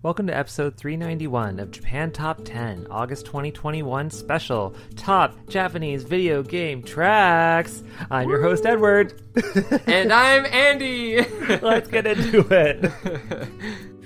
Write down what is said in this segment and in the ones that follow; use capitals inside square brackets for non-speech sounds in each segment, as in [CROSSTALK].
Welcome to episode 391 of Japan Top 10, August 2021 special Top Japanese Video Game Tracks. I'm your host, Edward. and I'm Andy. [LAUGHS] Let's get into it. [LAUGHS]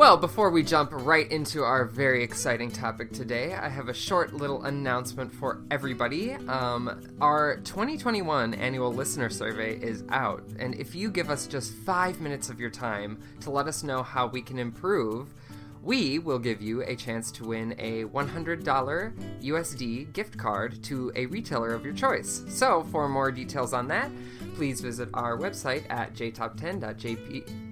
Well, before we jump right into our very exciting topic today, I have a short little announcement for everybody. Um, our 2021 annual listener survey is out, and if you give us just five minutes of your time to let us know how we can improve, we will give you a chance to win a $100 USD gift card to a retailer of your choice. So, for more details on that, please visit our website at jtop10.jp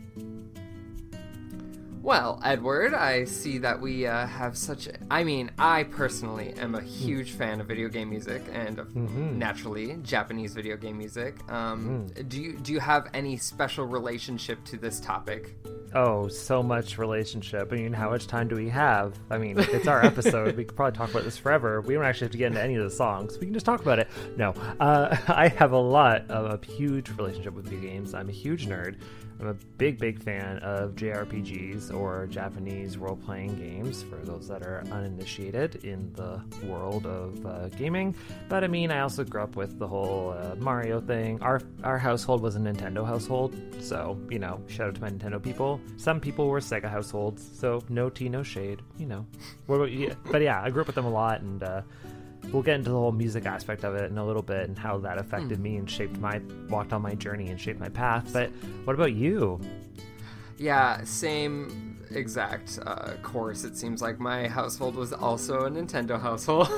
well, Edward, I see that we uh, have such. I mean, I personally am a huge fan of video game music and of mm-hmm. naturally Japanese video game music. Um, mm. Do you do you have any special relationship to this topic? Oh, so much relationship. I mean, how much time do we have? I mean, it's our episode. we could probably talk about this forever. We don't actually have to get into any of the songs. We can just talk about it. No, uh, [LAUGHS] I have a lot of a huge relationship with video games. I'm a huge nerd. I'm a big, big fan of JRPGs or Japanese role playing games for those that are uninitiated in the world of uh, gaming. But I mean, I also grew up with the whole uh, Mario thing. Our, our household was a Nintendo household, so, you know, shout out to my Nintendo people. Some people were Sega households, so no tea, no shade, you know. What about you? But yeah, I grew up with them a lot and, uh, we'll get into the whole music aspect of it in a little bit and how that affected mm. me and shaped my walked on my journey and shaped my path. But what about you? Yeah, same exact uh, course. It seems like my household was also a Nintendo household.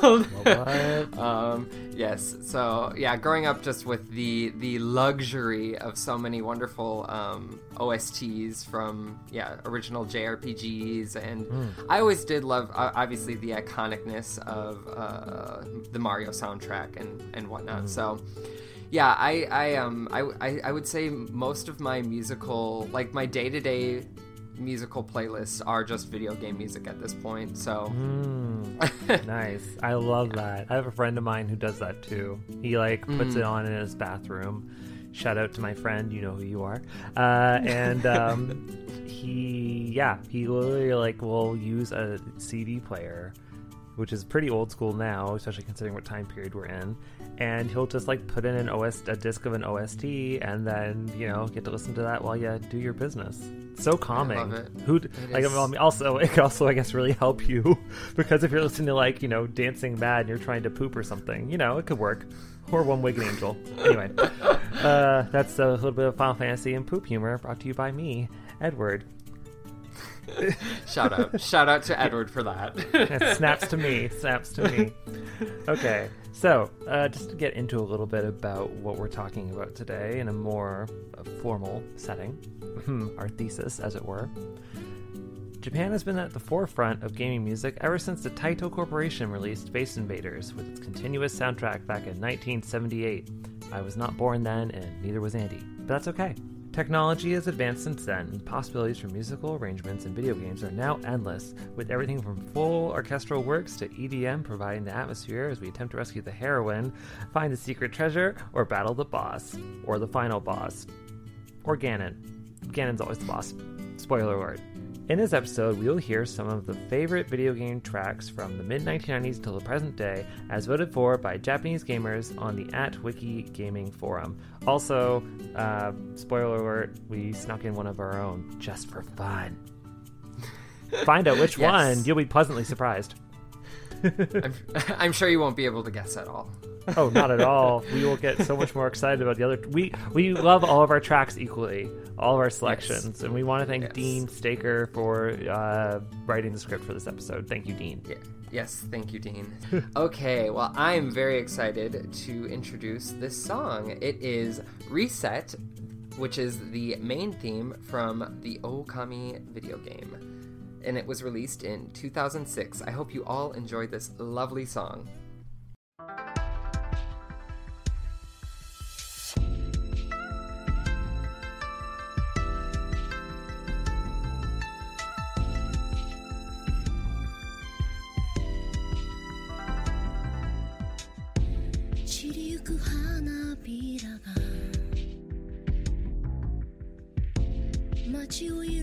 [LAUGHS] um, yes, so yeah, growing up just with the the luxury of so many wonderful um, OSTs from yeah original JRPGs, and mm. I always did love uh, obviously the iconicness of uh, the Mario soundtrack and and whatnot. Mm. So yeah, I I um I, I would say most of my musical like my day to day musical playlists are just video game music at this point. So mm, [LAUGHS] nice. I love that. I have a friend of mine who does that too. He like puts mm. it on in his bathroom. Shout out to my friend, you know who you are. Uh, and um, [LAUGHS] he, yeah, he literally like will use a CD player which is pretty old school now, especially considering what time period we're in. And he'll just like put in an OS a disc of an OST, and then you know get to listen to that while you do your business. so calming. Who like is... I mean, also [LAUGHS] it can also I guess really help you [LAUGHS] because if you're listening to like you know Dancing Mad and you're trying to poop or something, you know it could work. Or One Winged Angel. Anyway, [LAUGHS] uh, that's a little bit of Final Fantasy and poop humor brought to you by me, Edward. shout out shout out to edward for that it snaps to me snaps to me okay so uh, just to get into a little bit about what we're talking about today in a more uh, formal setting [LAUGHS] our thesis as it were Japan has been at the forefront of gaming music ever since the Taito Corporation released Space Invaders with its continuous soundtrack back in 1978. I was not born then, and neither was Andy. But that's okay. Technology has advanced since then, and possibilities for musical arrangements in video games are now endless, with everything from full orchestral works to EDM providing the atmosphere as we attempt to rescue the heroine, find the secret treasure, or battle the boss, or the final boss, or Ganon. Ganon's always the boss. Spoiler alert. In this episode, we will hear some of the favorite video game tracks from the mid 1990s until the present day, as voted for by Japanese gamers on the at Wiki Gaming forum. Also, uh, spoiler alert, we snuck in one of our own just for fun. Find out which [LAUGHS] Yes. one, you'll be pleasantly surprised. I'm, [LAUGHS] I'm sure you won't be able to guess at all. Oh, not at all. We will get so much more excited about the other. We we love all of our tracks equally, all of our selections, and we want to thank Yes. Dean Staker for uh, writing the script for this episode. Thank you, Dean. Yeah. Yes, thank you, Dean. okay, well, I'm very excited to introduce this song. It is Reset, which is the main theme from the Okami video game. And it was released in 2006. I hope you all enjoy this lovely song. you.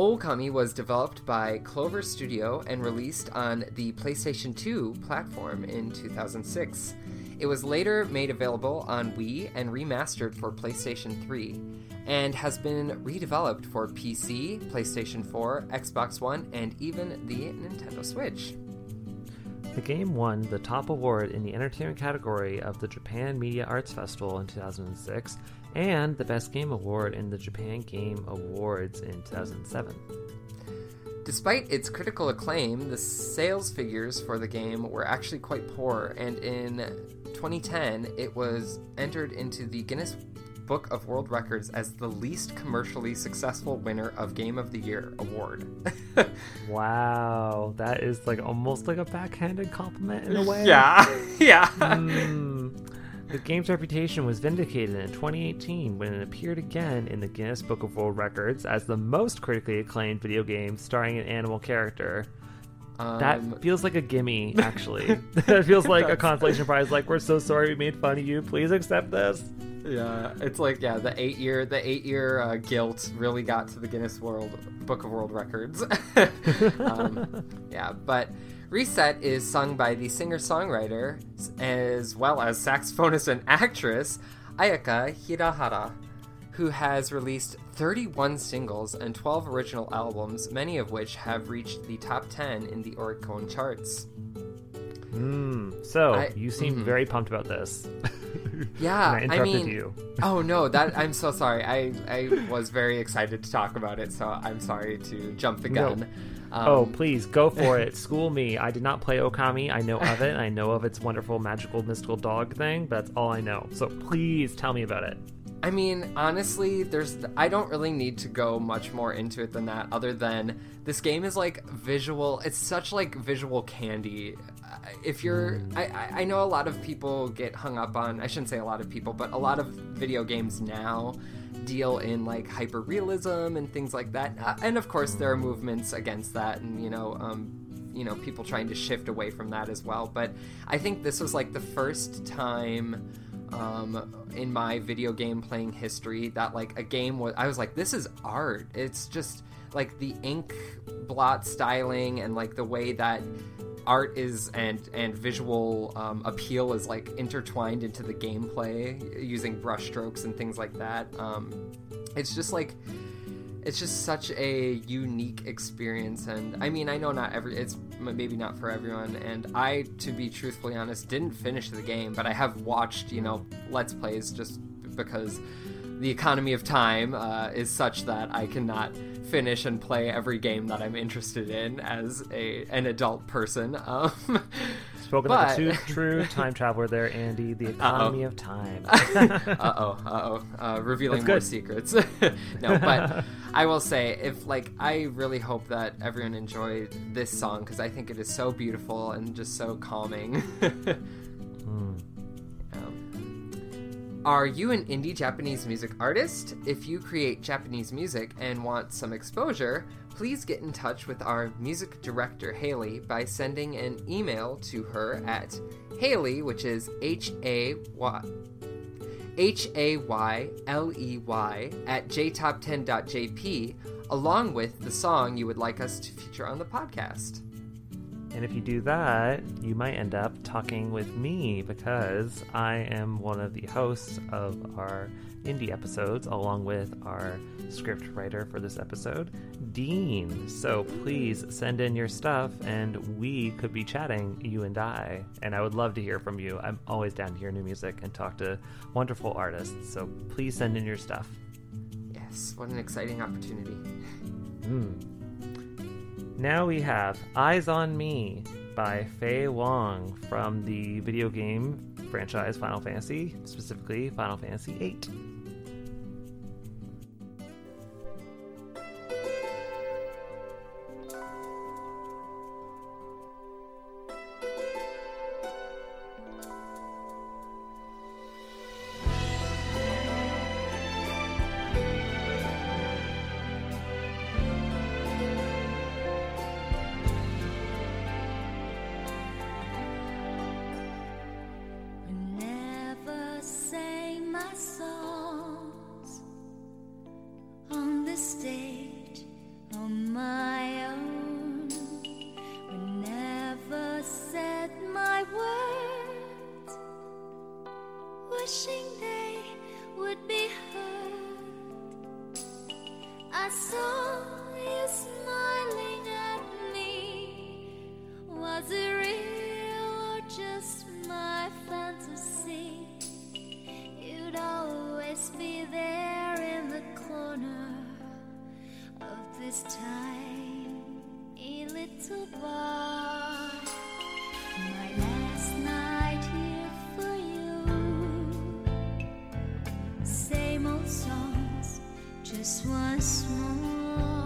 Okami was developed by Clover Studio and released on the PlayStation 2 platform in 2006. It was later made available on Wii and remastered for PlayStation 3, and has been redeveloped for PC, PlayStation 4, Xbox One, and even the Nintendo Switch. The game won the top award in the entertainment category of the Japan Media Arts Festival in 2006 and the Best Game Award in the Japan Game Awards in 2007. Despite its critical acclaim, the sales figures for the game were actually quite poor, and in 2010 it was entered into the Guinness Book of World Records as the least commercially successful winner of Game of the Year award. [LAUGHS] wow, that is like almost like a backhanded compliment in a way. [LAUGHS] Yeah, [LAUGHS] yeah. Mm. The game's reputation was vindicated in 2018 when it appeared again in the Guinness Book of World Records as the most critically acclaimed video game starring an animal character. Um, that feels like a gimme, [LAUGHS] actually. that feels like a consolation prize. Like, we're so sorry we made fun of you. Please accept this. Yeah, it's like yeah, the eight year the eight year uh, guilt really got to the Guinness World Book of World Records. [LAUGHS] um, [LAUGHS] yeah, but Reset is sung by the singer songwriter as well as saxophonist and actress Ayaka Hirahara, who has released 31 singles and 12 original albums, many of which have reached the top 10 in the Oricon charts. Mm, so I- you seem mhm. very pumped about this. [LAUGHS] Yeah, I interrupted mean, you. [LAUGHS] oh no, that [LAUGHS] I'm so sorry. I I was very excited to talk about it, so I'm sorry to jump the No. Gun. Um, oh, please go for it. [LAUGHS] School me. I did not play Okami. I know of it. I know of its wonderful, magical, mystical dog thing. But that's all I know. So please tell me about it. I mean, honestly, there's I don't really need to go much more into it than that other than this game is like visual. It's such like visual candy. Uh, If you're I, I I know a lot of people get hung up on I shouldn't say a lot of people, but a lot of video games now deal in like hyper realism and things like that. Uh, and of course there are movements against that and you know um you know people trying to shift away from that as well but i think this was like the first time um, in my video game playing history that like a game was i was like this is art it's just like the ink blot styling and like the way that art is and and visual um, appeal is like intertwined into the gameplay using brushstrokes and things like that. Um, it's just like it's just such a unique experience and i mean i know not every it's maybe not for everyone and i to be truthfully honest didn't finish the game but i have watched you know let's plays just because the economy of time uh, is such that i cannot finish and play every game that i'm interested in as a an adult person um, [LAUGHS] Spoken like a But- true, [LAUGHS] time traveler there, Andy. The economy of time. [LAUGHS] uh oh, uh oh, uh, revealing more good. secrets. no, but I will say, if like, I really hope that everyone enjoyed this song because I think it is so beautiful and just so calming. Are you an indie Japanese music artist? If you create Japanese music and want some exposure, please get in touch with our music director, Haley, by sending an email to her at Haley, which is H A Y. H A Y L E Y at jtop10.jp, along with the song you would like us to feature on the podcast. And if you do that, you might end up talking with me because I am one of the hosts of our indie episodes, along with our script writer for this episode, Dean. So please send in your stuff and we could be chatting, you and I. And I would love to hear from you. I'm always down to hear new music and talk to wonderful artists. So please send in your stuff. Yes, what an exciting opportunity. Hmm. Now we have Eyes on Me by Faye Wong from the video game franchise Final Fantasy, specifically Final Fantasy VIII. a little bar. My last night here for you. Same old songs, just once more.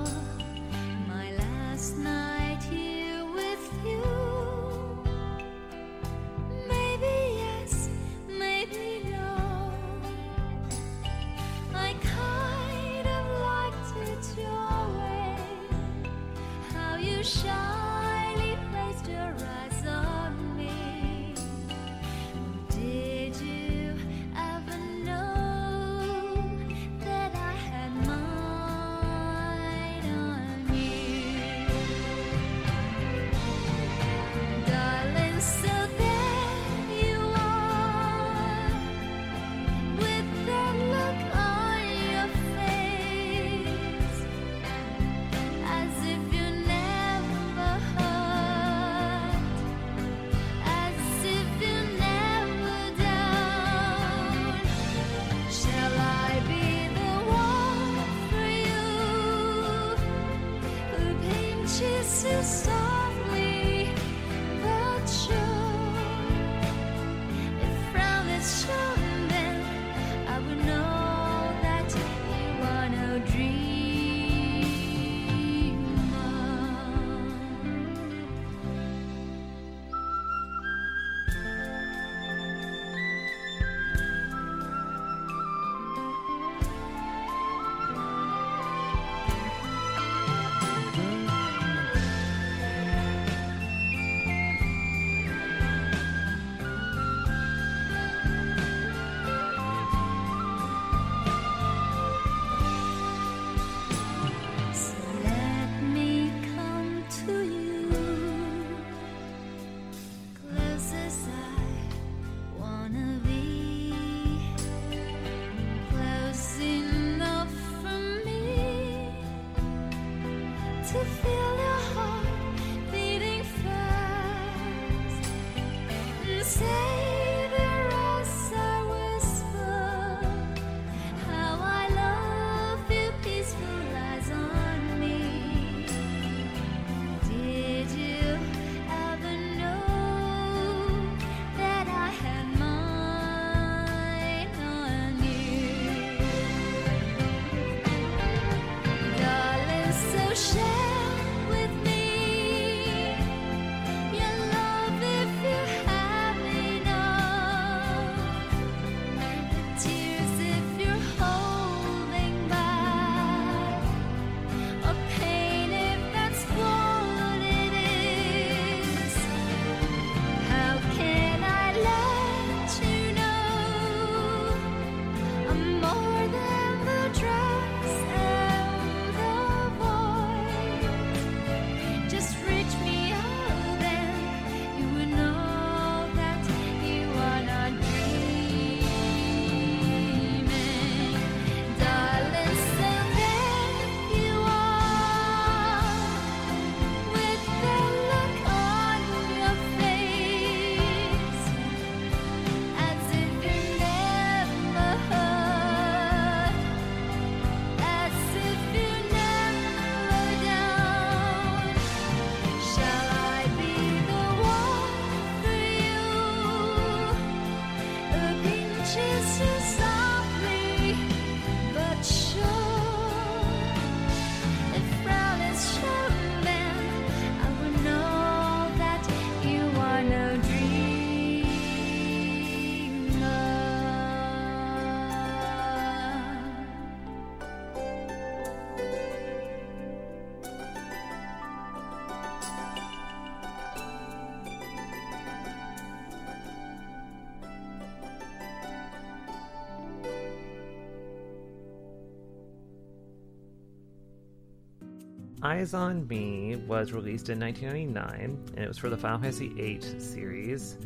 Eyes on Me was released in 1999, and it was for the Final Fantasy VIII series,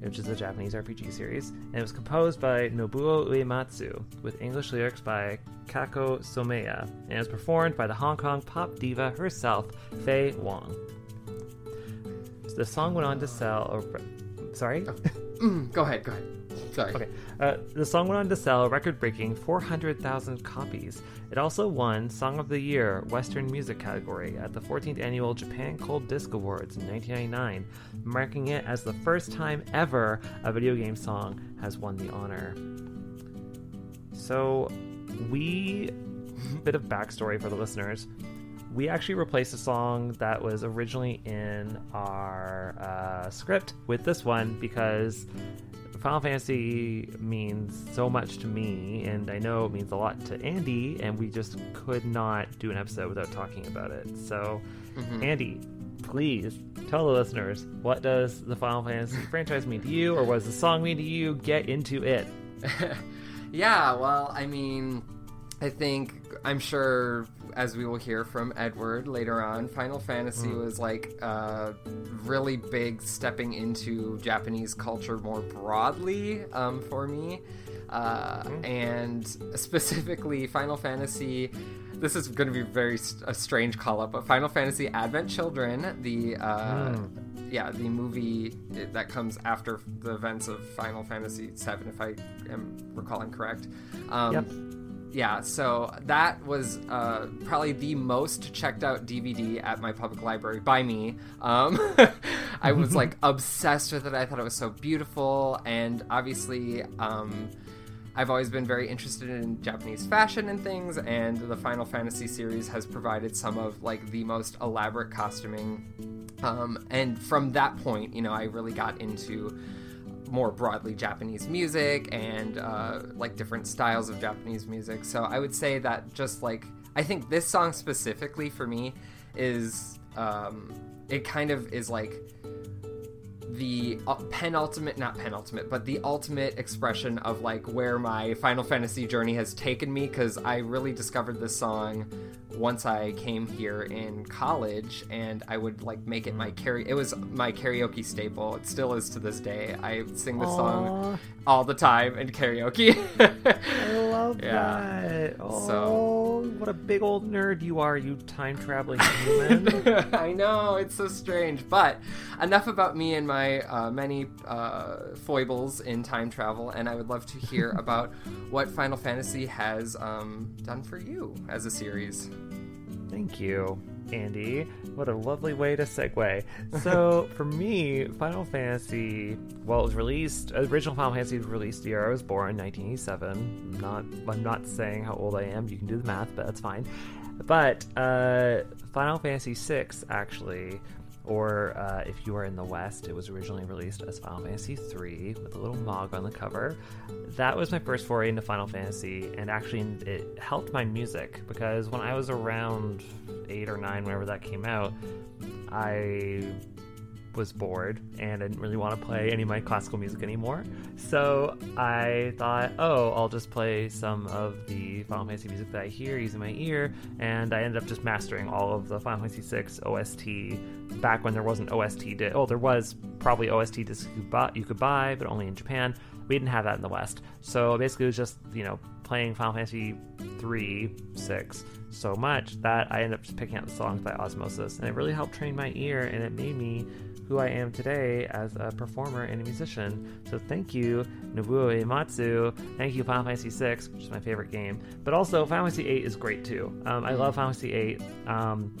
which is a Japanese RPG series, and it was composed by Nobuo Uematsu with English lyrics by Kako Someya, and it was performed by the Hong Kong pop diva herself, Faye Wong. So the song went on to sell. Over... Sorry? Oh. Mm, go ahead, go ahead. Sorry. Okay. Uh, the song went on to sell record breaking 400,000 copies. It also won Song of the Year Western Music category at the 14th Annual Japan Gold Disc Awards in 1999, marking it as the first time ever a video game song has won the honor. So, we. bit of backstory for the listeners. We actually replaced a song that was originally in our uh, script with this one because Final Fantasy means so much to me, and I know it means a lot to Andy, and we just could not do an episode without talking about it. So, mm-hmm. Andy, please tell the listeners what does the Final Fantasy [LAUGHS] franchise mean to you, or what does the song mean to you? Get into it. [LAUGHS] Yeah, well, I mean, I think I'm sure as we will hear from Edward later on, Final Fantasy was like a really big stepping into Japanese culture more broadly um, for me. Uh, and [LAUGHS] specifically, Final Fantasy. This is going to be very st- a strange call up, but Final Fantasy Advent Children, the uh, yeah, the movie that comes after the events of Final Fantasy VII, if I am recalling correct. Um, Yep. Yeah, so that was uh, probably the most checked out DVD at my public library by me. Um, [LAUGHS] I was [LAUGHS] like obsessed with it. I thought it was so beautiful, and obviously, um, I've always been very interested in Japanese fashion and things, and the Final Fantasy series has provided some of like the most elaborate costuming. Um, and from that point, you know, I really got into more broadly Japanese music and uh, like different styles of Japanese music. So I would say that just like I think this song specifically for me is um, it kind of is like the uh, penultimate not penultimate but the ultimate expression of like where my final fantasy journey has taken me because i really discovered this song once i came here in college and i would like make it my karaoke it was my karaoke staple it still is to this day i sing this song all the time in karaoke I love [LAUGHS] Yeah. that. Oh, So- what a big old nerd you are, you time traveling [LAUGHS] human. I know it's so strange, but enough about me and my uh, many uh, foibles in time travel, and I would love to hear [LAUGHS] about what Final Fantasy has um, done for you as a series. Thank you, Andy. What a lovely way to segue. So, [LAUGHS] for me, Final Fantasy, well, it was released, original Final Fantasy was released the year I was born, 1987. I'm Not, I'm not saying how old I am, you can do the math, but that's fine. But, uh, Final Fantasy VI, actually, or uh, if you are in the West, it was originally released as Final Fantasy III with a little Mog on the cover. That was my first foray into Final Fantasy, and actually, it helped my music because when I was around eight or nine, whenever that came out, I was bored and I didn't really want to play any of my classical music anymore. So I thought, oh, I'll just play some of the Final Fantasy music that I hear using my ear, and I ended up just mastering all of the Final Fantasy VI OST back when there wasn't OST. Di- oh, there was probably OST discs you could, buy, you could buy, but only in Japan. We didn't have that in the West. So basically, it was just you know playing Final Fantasy three, six so much that I ended up just picking out the songs by osmosis, and it really helped train my ear, and it made me who I am today as a performer and a musician. So thank you, Nobuo Uematsu. Thank you, Final Fantasy VI, which is my favorite game. But also, Final Fantasy VIII is great too. Um, I love Final Fantasy VIII. Um,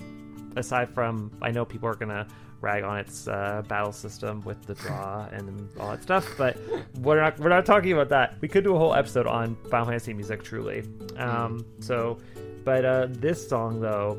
aside from, I know people are gonna rag on its uh, battle system with the draw [LAUGHS] and all that stuff, but we're not we're not talking about that. We could do a whole episode on Final Fantasy music, truly. Um, so, but uh, this song though,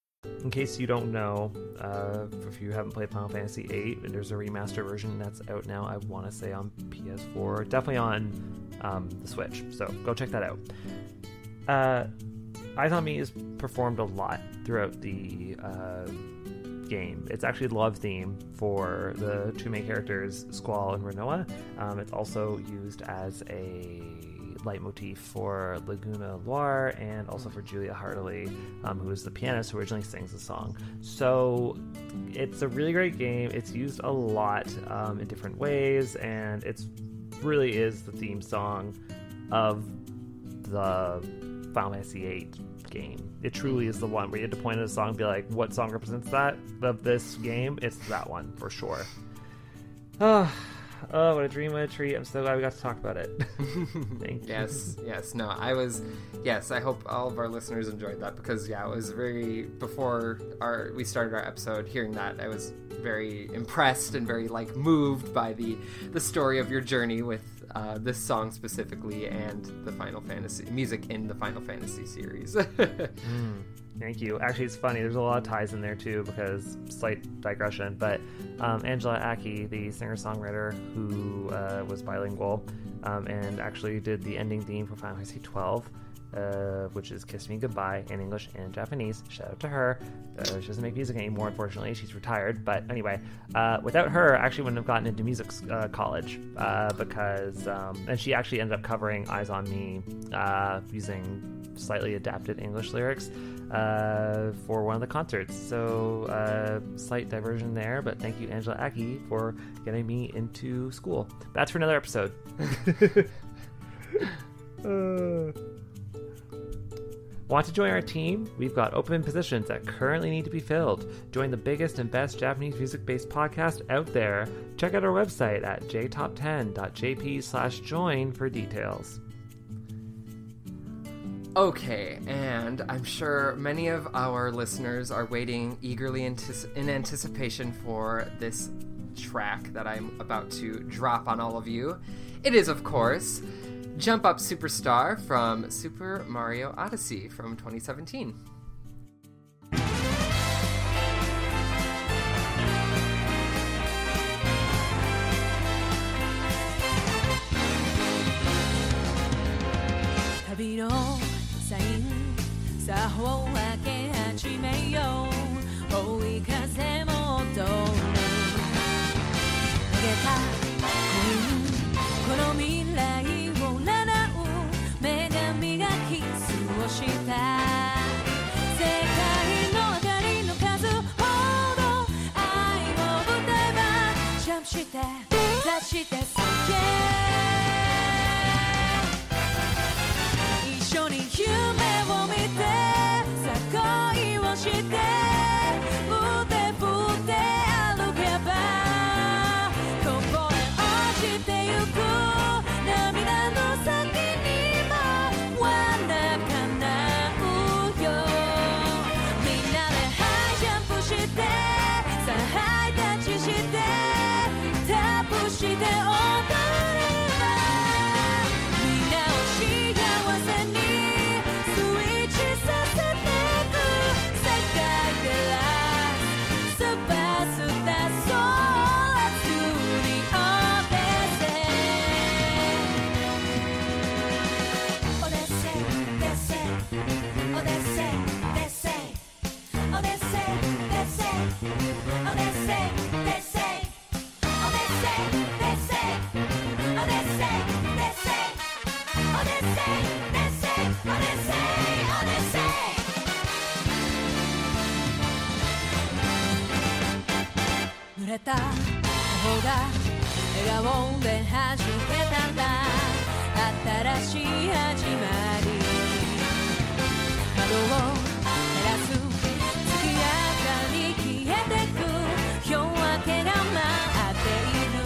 In case you don't know, uh, if you haven't played Final Fantasy VIII, there's a remaster version that's out now. I want to say on PS4, definitely on um, the Switch. So go check that out. Uh, Me is performed a lot throughout the uh, game. It's actually love theme for the two main characters, Squall and Rinoa. Um, it's also used as a leitmotif for Laguna Loire and also for Julia Heartilly, um, who is the pianist who originally sings the song. So it's a really great game. It's used a lot um, in different ways, and it really is the theme song of the Final Fantasy VIII game. It truly is the one where you had to point at a song and be like, what song represents that of this game? It's that one for sure. Oh, [SIGHS] oh, what a dream, what a treat. I'm so glad we got to talk about it. [LAUGHS] Thank you. Yes, yes. No, I was. Yes, I hope all of our listeners enjoyed that because yeah, it was very before our we started our episode. Hearing that, I was very impressed and very like moved by the the story of your journey with uh, this song specifically and the Final Fantasy music in the Final Fantasy series. [LAUGHS] Thank you. Actually, it's funny. There's a lot of ties in there too, because slight digression. But um, Angela Aki, the singer-songwriter who uh, was bilingual um, and actually did the ending theme for Final Fantasy 12, uh, which is "Kiss Me Goodbye" in English and Japanese. Shout out to her. Uh, she doesn't make music anymore, unfortunately. She's retired. But anyway, uh, without her, I actually wouldn't have gotten into music uh, college uh, because, um, and she actually ended up covering "Eyes on Me" uh, using slightly adapted English lyrics uh, for one of the concerts. So, uh, slight diversion there, but thank you, Angela Aki, for getting me into school. That's for another episode. [LAUGHS] [LAUGHS] Want to join our team? We've got open positions that currently need to be filled. Join the biggest and best Japanese music based podcast out there. Check out our website at jtop10.jp slash join for details. Okay, and I'm sure many of our listeners are waiting eagerly in anticipation for this track that I'm about to drop on all of you. It is, of course, Jump Up Superstar from Super Mario Odyssey from 2017. 旅のサインさあ again. れた。方が笑顔で弾けたんだ。新しい始まり。窓を照らす月明かり消えてく。夜明けが待っている。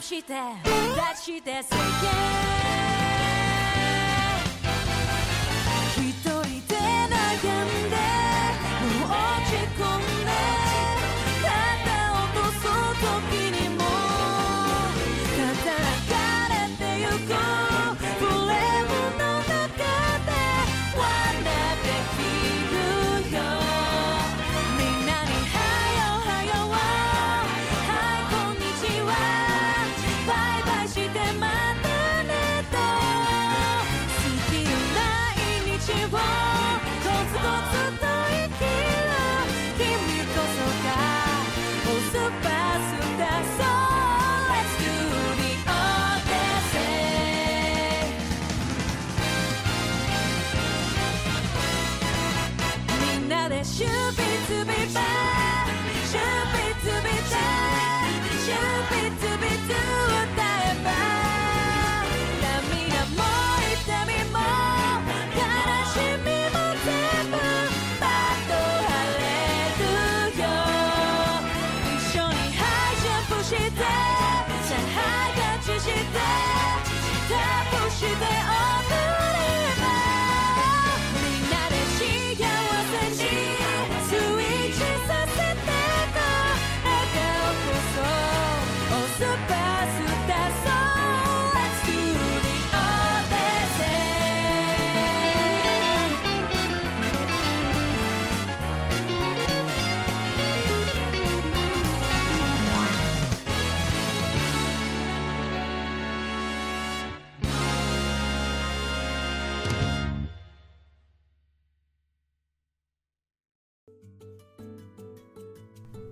して出して出して yeah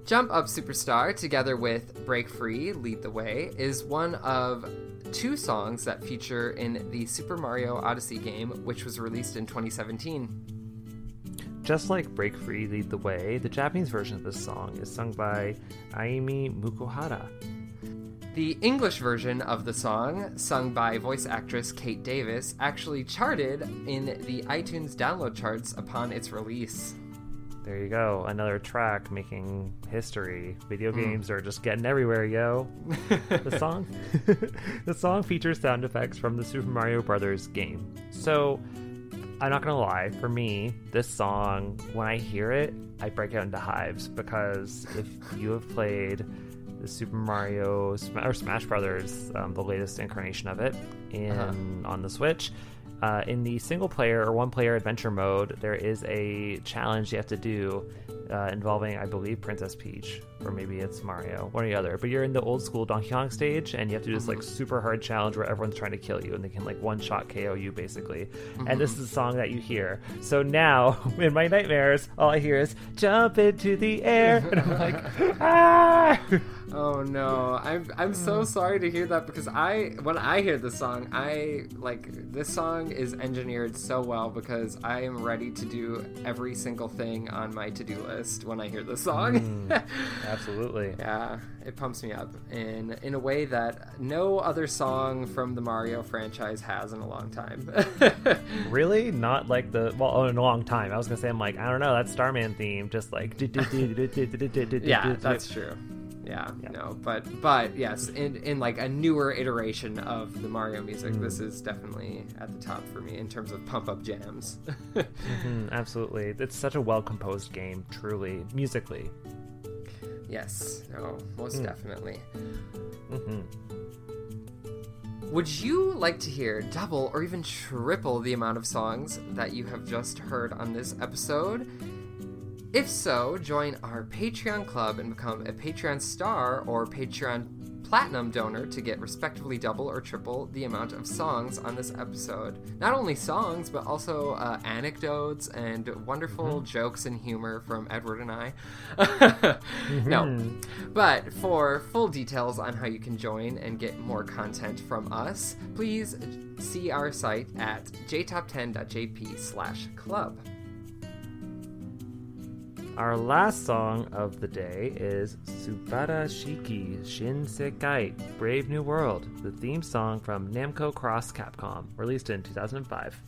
Jump Up Superstar, together with Break Free, Lead the Way, is one of two songs that feature in the Super Mario Odyssey game, which was released in 2017. Just like Break Free, Lead the Way, the Japanese version of this song is sung by Aimi Mukuhara. The English version of the song, sung by voice actress Kate Davis, actually charted in the iTunes download charts upon its release. There you go, another track making history. Video games are just getting everywhere, yo. [LAUGHS] the song, the song features sound effects from the Super Mario Brothers game. So, I'm not gonna lie. For me, this song, when I hear it, I break out into hives because if you have played the Super Mario or Smash Brothers, um, the latest incarnation of it, in on the Switch. Uh, in the single player or one player adventure mode, there is a challenge you have to do uh, involving, I believe, Princess Peach, or maybe it's Mario, one or the other. But you're in the old school Donkey Kong stage, and you have to do this like super hard challenge where everyone's trying to kill you, and they can like one shot KO you basically. And this is the song that you hear. So now, [LAUGHS] in my nightmares, all I hear is "Jump into the air," and I'm like, [LAUGHS] ah. [LAUGHS] Oh no, I'm I'm so mm. sorry to hear that because I when I hear this song, I like this song is engineered so well because I am ready to do every single thing on my to-do list when I hear this song. Mm. [LAUGHS] Absolutely. yeah, it pumps me up in in a way that no other song from the Mario franchise has in a long time. [LAUGHS] Really? Not like the well, oh, in a long time. I was gonna say, I'm like, I don't know, that Starman theme, just like [LAUGHS] yeah, that's true. Yeah, no, but but yes, in in like a newer iteration of the Mario music, this is definitely at the top for me in terms of pump up jams. [LAUGHS] Mm, absolutely. It's such a well composed game, truly, musically. yes, no, most Hmm. definitely. hmm Would you like to hear double or even triple the amount of songs that you have just heard on this episode? If so, join our Patreon club and become a Patreon star or Patreon platinum donor to get respectively double or triple the amount of songs on this episode. Not only songs, but also uh, anecdotes and wonderful jokes and humor from Edward and I. [LAUGHS] No. But for full details on how you can join and get more content from us, please see our site at jtop10.jp slash club. Our last song of the day is Subara Shiki Shin Sekai Brave New World, the theme song from Namco Cross Capcom, released in 2005.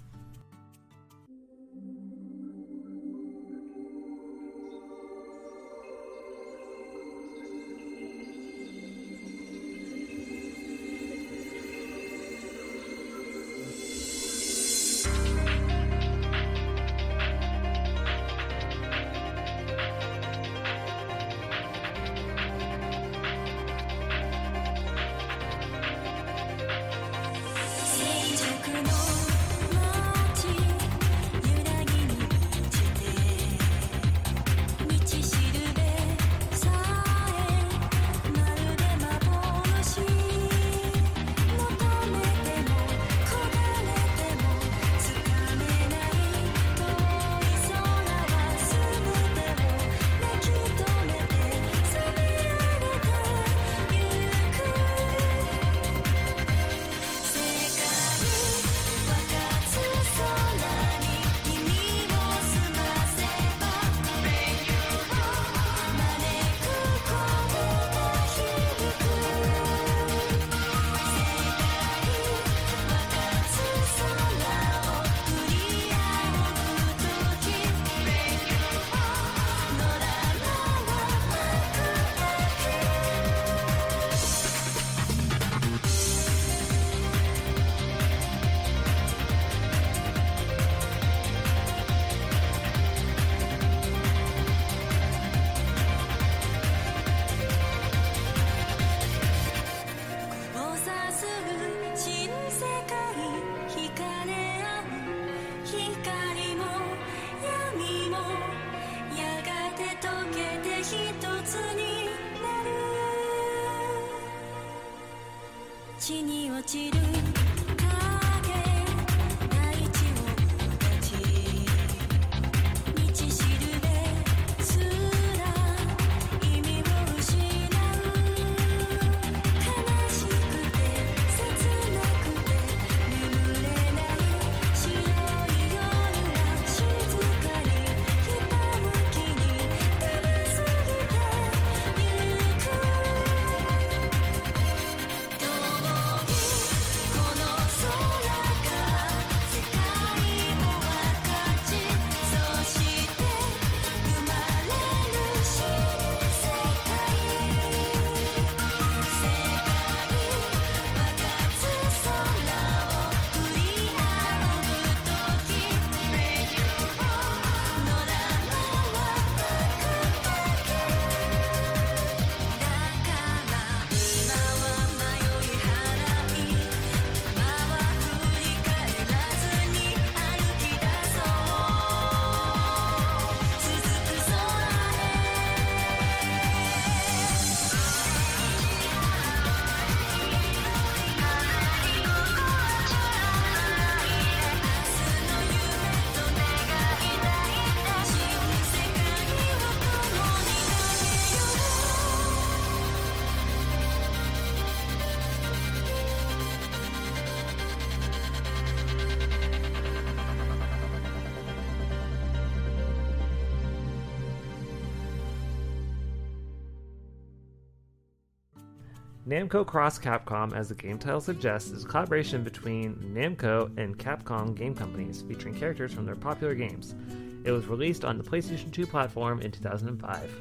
Namco Cross Capcom, as the game title suggests, is a collaboration between Namco and Capcom game companies featuring characters from their popular games. It was released on the PlayStation 2 platform in 2005.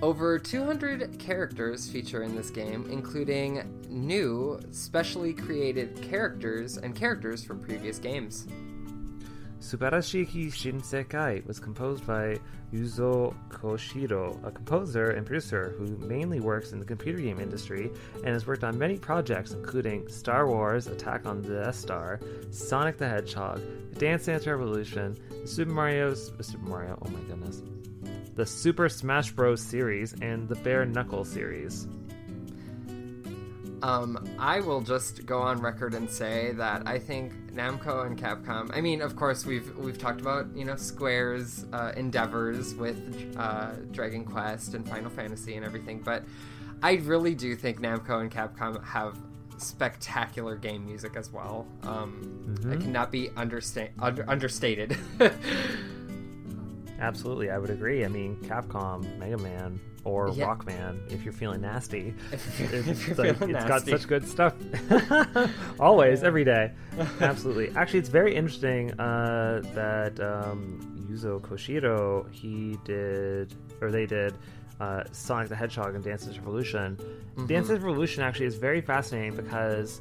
Over 200 characters feature in this game, including new, specially created characters and characters from previous games. Subarashiki Shinsekai was composed by Yuzo Koshiro, a composer and producer who mainly works in the computer game industry and has worked on many projects including Star Wars Attack on the Death Star, Sonic the Hedgehog, Dance Dance Revolution, Super Mario's Super Mario, oh my goodness. The Super Smash Bros. series and the Bare Knuckle series. Um, I will just go on record and say that I think Namco and Capcom. I mean, of course, we've we've talked about you know Square's uh, endeavors with uh, Dragon Quest and Final Fantasy and everything, but I really do think Namco and Capcom have spectacular game music as well. Um, It cannot be understa- under- understated. [LAUGHS] Absolutely, I would agree. I mean, Capcom, Mega Man, or Yeah. Rockman, if you're feeling nasty, [LAUGHS] If it's, you're like, feeling it's got such good stuff. [LAUGHS] [LAUGHS] Always, every day. Absolutely. Actually, it's very interesting uh, that um, Yuzo Koshiro he did, or they did. Uh, Sonic the Hedgehog and Dance Dance's Revolution. Mm-hmm. Dance's Revolution actually is very fascinating because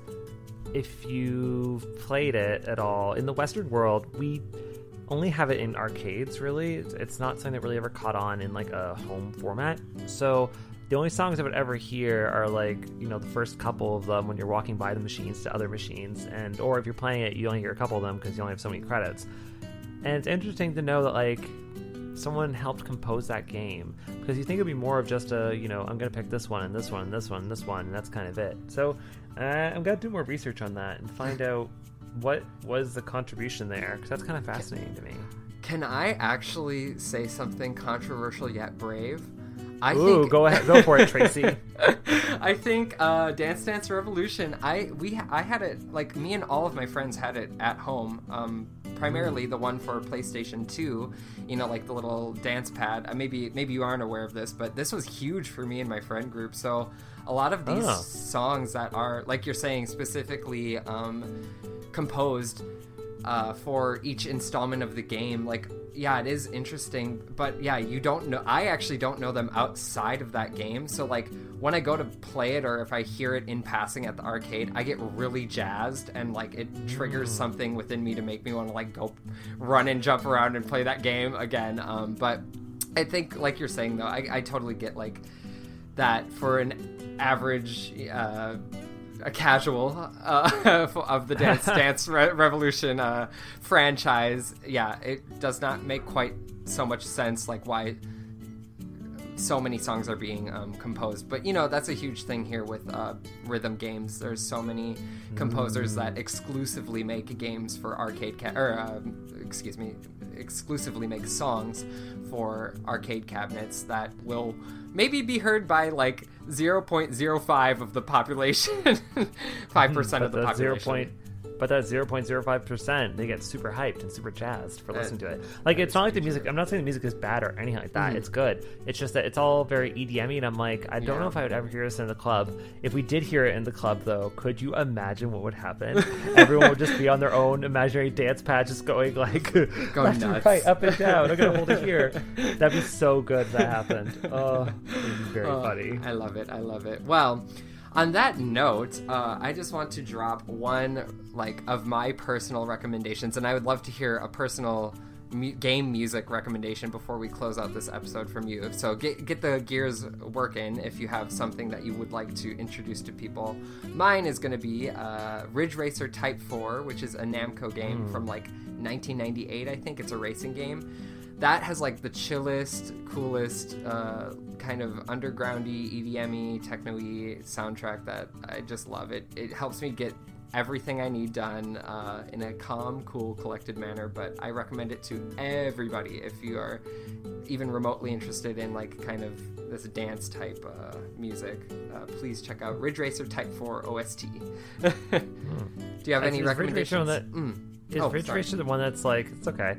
if you've played it at all in the Western world, we only have it in arcades. Really, it's, not something that really ever caught on in like a home format. So the only songs I would ever hear are like you know the first couple of them when you're walking by the machines to other machines, and or if you're playing it, you only hear a couple of them because you only have so many credits. And it's interesting to know that like someone helped compose that game because you think it'd be more of just a you know I'm gonna pick this one and this one and this one and this one and that's kind of it. So uh, I'm gonna do more research on that and find out what was the contribution there because that's kind of fascinating to me. Can I actually say something controversial yet brave? I Ooh, go ahead, go for it, Tracy. [LAUGHS] I think uh, Dance Dance Revolution. I we I had it like me and all of my friends had it at home. Um, primarily the one for PlayStation Two. You know, like the little dance pad. Uh, maybe maybe you aren't aware of this, but this was huge for me and my friend group. So a lot of these Oh. songs that are like you're saying specifically um, composed uh, for each installment of the game. Like, yeah, it is interesting, but yeah, you don't know. I actually don't know them outside of that game. So, like, when I go to play it or if I hear it in passing at the arcade, I get really jazzed and like it triggers something within me to make me want to like go run and jump around and play that game again. Um, but I think, like you're saying though, I, I totally get like that for an average. Uh, a casual uh, [LAUGHS] of the Dance [LAUGHS] Dance Re- Revolution uh, franchise, yeah, it does not make quite so much sense. Like why so many songs are being um, composed. But you know, that's a huge thing here with uh, rhythm games. There's so many composers that exclusively make games for arcade ca- or uh, excuse me, exclusively make songs for arcade cabinets that will maybe be heard by like 0.05 of the population, [LAUGHS] 5% of the population. But that zero point zero five percent, they get super hyped and super jazzed for listening to it. Like it's not like the music. I'm not saying the music is bad or anything like that. Mm-hmm. It's good. It's just that it's all very EDM, and I'm like, I don't. Yeah. know if I would ever hear this in the club. If we did hear it in the club, though, could you imagine what would happen? [LAUGHS] Everyone would just be on their own imaginary dance pad, just going like [LAUGHS] going left nuts. and right, up and down. I'm gonna hold it here. That'd be so good if that happened. Oh, it'd be very Oh, funny. I love it. I love it. Well, on that note, uh, I just want to drop one like of my personal recommendations, and I would love to hear a personal mu- game music recommendation before we close out this episode from you. So get get the gears working if you have something that you would like to introduce to people. Mine is going to be uh, Ridge Racer Type Four, which is a Namco game from like 1998. I think it's a racing game that has like the chillest, coolest, uh, kind of undergroundy, EDM-y, techno-y soundtrack that I just love. It it helps me get everything I need done uh, in a calm, cool, collected manner. But I recommend it to everybody if you are even remotely interested in like kind of this dance type uh, music. Uh, please check out Ridge Racer Type 4 OST. [LAUGHS] Do you have any is Ridge Racer on that- Mm. Is Oh, Ridge sorry. Racer the one that's like it's okay?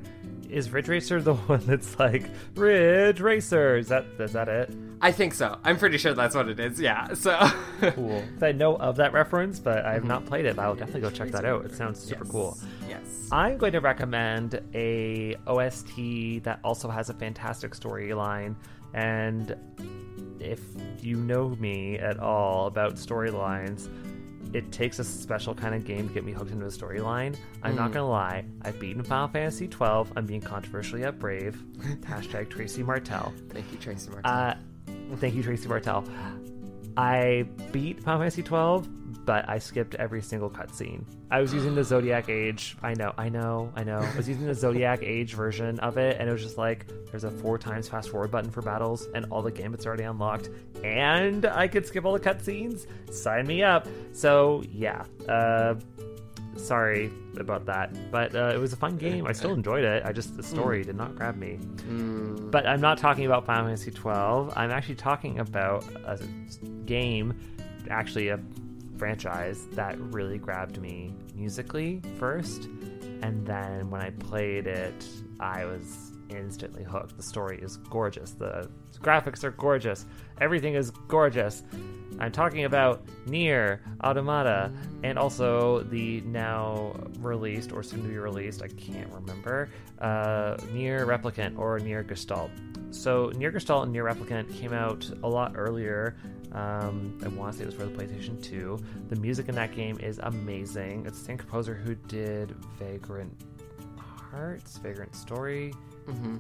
Is Ridge Racer the [LAUGHS] one that's like Ridge Racer? Is that is that it? I think so. I'm pretty sure that's what it is. Yeah. So [LAUGHS] Cool. I know of that reference, but I have mm-hmm. not played it. But I'll definitely go check that out. It sounds super Yes. cool. Yes. I'm going to recommend a OST that also has a fantastic storyline. And if you know me at all about storylines, it takes a special kind of game to get me hooked into a storyline. I'm not gonna lie, I've beaten Final Fantasy 12. I'm being controversially at Brave. [LAUGHS] Hashtag Tracy Martell. Thank you, Tracy Martell. Uh, thank you, Tracy Martell. I beat Final Fantasy 12, but I skipped every single cutscene. I was using the Zodiac Age. I know, I know, I know. I was using the Zodiac [LAUGHS] Age version of it, and it was just like there's a four times fast forward button for battles, and all the gambits are already unlocked, and I could skip all the cutscenes. Sign me up. So yeah. Uh, sorry about that, but uh, it was a fun game. I still enjoyed it. I just the story did not grab me. But I'm not talking about Final Fantasy 12. I'm actually talking about a game, actually a franchise that really grabbed me musically first, and then when I played it, I was instantly hooked. The story is gorgeous. The graphics are gorgeous. Everything is gorgeous. I'm talking about NieR Automata and also the now released or soon to be released, I can't remember, uh, NieR Replicant or NieR Gestalt. So NieR Gestalt and NieR Replicant came out a lot earlier. Um, I want to say it was for the PlayStation 2. The music in that game is amazing. It's the same composer who did Vagrant Hearts, Vagrant Story,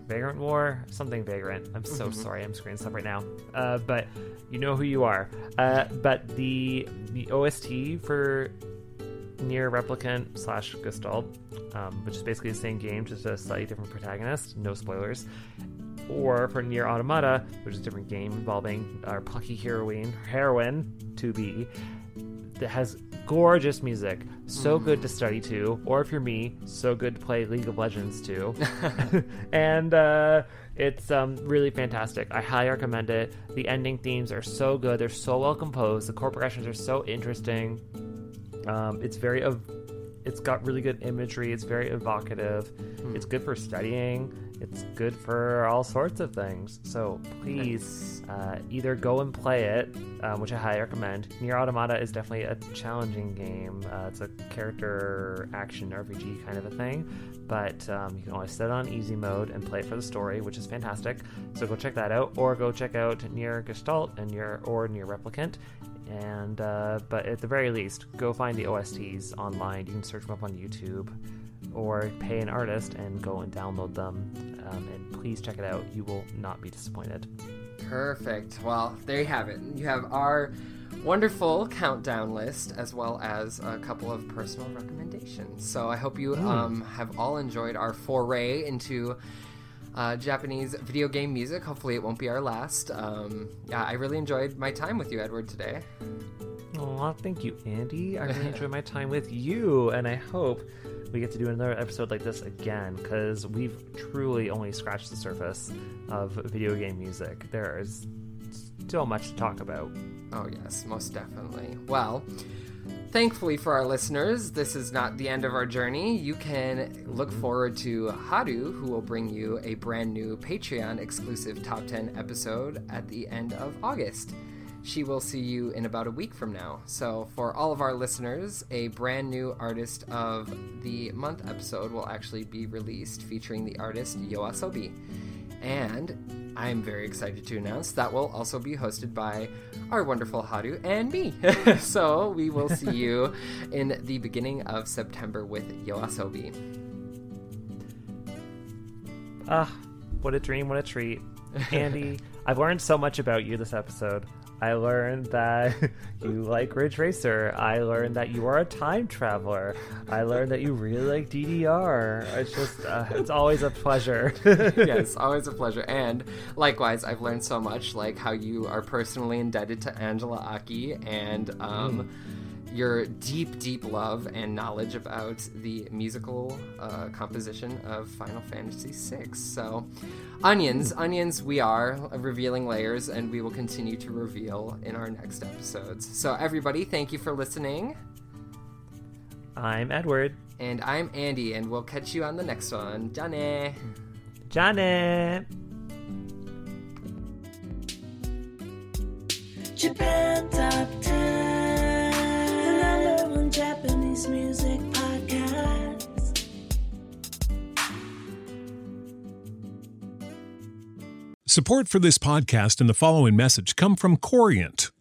Vagrant War, something Vagrant. I'm so sorry, I'm screwing stuff right now. Uh, but you know who you are. Uh, but the the OST for NieR Replicant slash Gestalt, um, which is basically the same game, just a slightly different protagonist. No spoilers. Or for NieR Automata, which is a different game involving our plucky heroine, heroine to be, that has gorgeous music, so good to study to, or if you're me, so good to play League of Legends to. [LAUGHS] [LAUGHS] and uh, it's um, really fantastic. I highly recommend it. The ending themes are so good, they're so well composed, the chord progressions are so interesting. Um, it's very ev- it's got really good imagery. It's very evocative. It's good for studying. It's good for all sorts of things. So please uh, either go and play it, um, which I highly recommend. NieR Automata is definitely a challenging game. Uh, it's a character action RPG kind of a thing, but um, you can always set it on easy mode and play it for the story, which is fantastic. So go check that out, or go check out NieR Gestalt and NieR or NieR Replicant and uh, but at the very least go find the osts online you can search them up on youtube or pay an artist and go and download them um, and please check it out you will not be disappointed Perfect. Well, there you have it. You have our wonderful countdown list as well as a couple of personal recommendations. So I hope you um, have all enjoyed our foray into uh, Japanese video game music. Hopefully, it won't be our last. Um, yeah, I really enjoyed my time with you, Edward, today. Aw, thank you, Andy. I really [LAUGHS] enjoyed my time with you, and I hope we get to do another episode like this again because we've truly only scratched the surface of video game music. There is still much to talk about. Oh, yes, most definitely. Well, thankfully for our listeners, this is not the end of our journey. You can look mm-hmm. forward to Haru, who will bring you a brand new Patreon exclusive top 10 episode at the end of August. She will see you in about a week from now. So, for all of our listeners, a brand new artist of the month episode will actually be released featuring the artist Yoasobi. And I'm very excited to announce that will also be hosted by our wonderful Haru and me. [LAUGHS] so we will see [LAUGHS] you in the beginning of September with Yoasobi. Ah, what a dream, what a treat. [LAUGHS] Andy, I've learned so much about you this episode. I learned that [LAUGHS] you like Ridge Racer. I learned that you are a time traveler. I learned that you really like DDR. It's just, uh, it's always a pleasure. [LAUGHS] yes, always a pleasure. And likewise, I've learned so much, like how you are personally indebted to Angela Aki and um, your deep, deep love and knowledge about the musical uh, composition of Final Fantasy VI. So, onions, onions, we are revealing layers, and we will continue to reveal in our next episodes. So, everybody, thank you for listening. I'm Edward. And I'm Andy, and we'll catch you on the next one. Jane! Janet. Japan Top 10, the number one Japanese music podcast. Support for this podcast and the following message come from Corient.